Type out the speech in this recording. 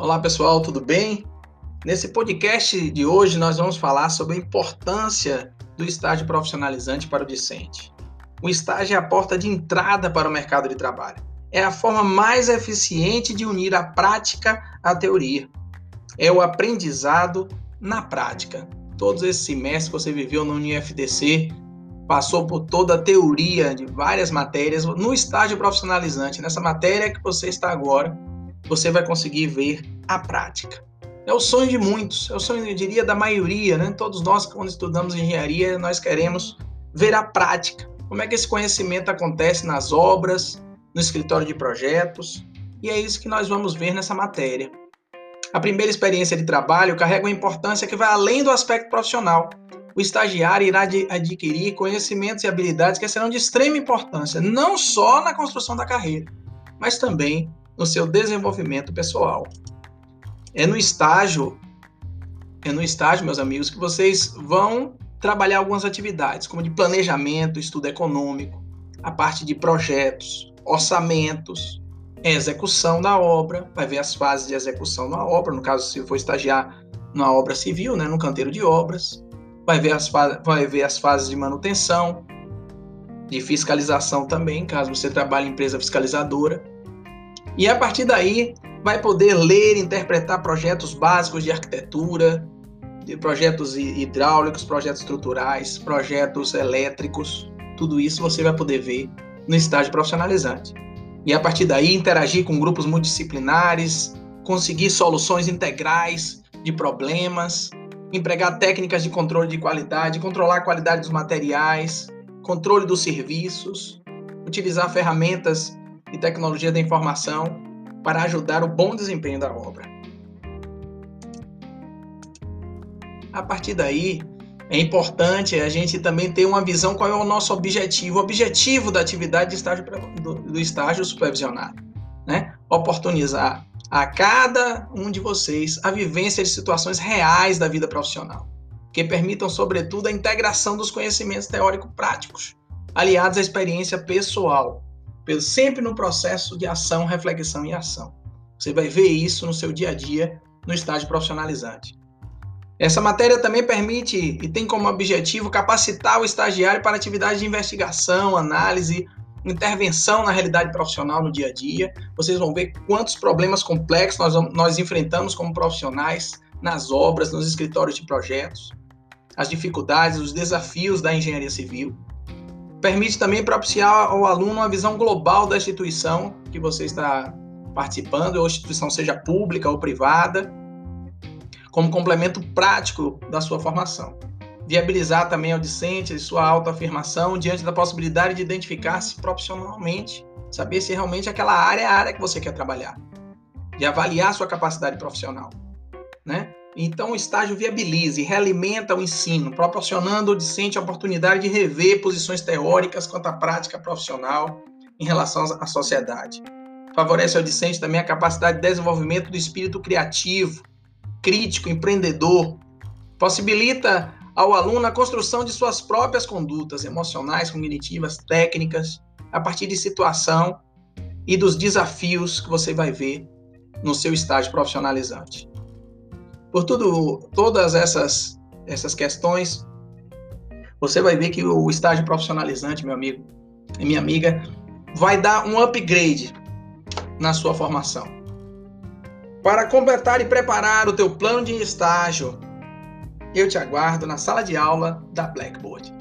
Olá pessoal, tudo bem? Nesse podcast de hoje nós vamos falar sobre a importância do estágio profissionalizante para o discente. O estágio é a porta de entrada para o mercado de trabalho. É a forma mais eficiente de unir a prática à teoria. É o aprendizado na prática. Todos esses semestres que você viveu no UniFDC, passou por toda a teoria de várias matérias no estágio profissionalizante. Nessa matéria que você está agora, você vai conseguir ver a prática. É o sonho de muitos, é o sonho, eu diria, da maioria, né? Todos nós, quando estudamos engenharia, nós queremos ver a prática. Como é que esse conhecimento acontece nas obras, no escritório de projetos, e é isso que nós vamos ver nessa matéria. A primeira experiência de trabalho carrega uma importância que vai além do aspecto profissional. O estagiário irá adquirir conhecimentos e habilidades que serão de extrema importância, não só na construção da carreira, mas também no seu desenvolvimento pessoal. É no estágio, é no estágio, meus amigos, que vocês vão trabalhar algumas atividades, como de planejamento, estudo econômico, a parte de projetos, orçamentos, execução da obra, vai ver as fases de execução da obra, no caso, se for estagiar na obra civil, né, no canteiro de obras, vai ver as, vai ver as fases de manutenção, de fiscalização também, caso você trabalhe em empresa fiscalizadora, e a partir daí vai poder ler e interpretar projetos básicos de arquitetura, de projetos hidráulicos, projetos estruturais, projetos elétricos. Tudo isso você vai poder ver no estágio profissionalizante. E a partir daí interagir com grupos multidisciplinares, conseguir soluções integrais de problemas, empregar técnicas de controle de qualidade, controlar a qualidade dos materiais, controle dos serviços, utilizar ferramentas e tecnologia da informação para ajudar o bom desempenho da obra. A partir daí, é importante a gente também ter uma visão qual é o nosso objetivo, o objetivo da atividade de estágio, do, do estágio supervisionado. Né? Oportunizar a cada um de vocês a vivência de situações reais da vida profissional, que permitam, sobretudo, a integração dos conhecimentos teórico-práticos, aliados à experiência pessoal, sempre no processo de ação, reflexão e ação. Você vai ver isso no seu dia a dia no estágio profissionalizante. Essa matéria também permite e tem como objetivo capacitar o estagiário para atividades de investigação, análise, intervenção na realidade profissional no dia a dia. Vocês vão ver quantos problemas complexos nós, nós enfrentamos como profissionais nas obras, nos escritórios de projetos, as dificuldades, os desafios da engenharia civil. Permite também propiciar ao aluno uma visão global da instituição que você está participando, ou instituição seja pública ou privada, como complemento prático da sua formação. Viabilizar também ao discente sua autoafirmação diante da possibilidade de identificar-se profissionalmente, saber se realmente aquela área é a área que você quer trabalhar, de avaliar sua capacidade profissional, né? Então, o estágio viabiliza e realimenta o ensino, proporcionando ao discente a oportunidade de rever posições teóricas quanto à prática profissional em relação à sociedade. Favorece ao discente também a capacidade de desenvolvimento do espírito criativo, crítico, empreendedor. Possibilita ao aluno a construção de suas próprias condutas emocionais, cognitivas, técnicas, a partir de situação e dos desafios que você vai ver no seu estágio profissionalizante. Por tudo, todas essas, essas questões, você vai ver que o estágio profissionalizante, meu amigo e minha amiga, vai dar um upgrade na sua formação. Para completar e preparar o teu plano de estágio, eu te aguardo na sala de aula da Blackboard.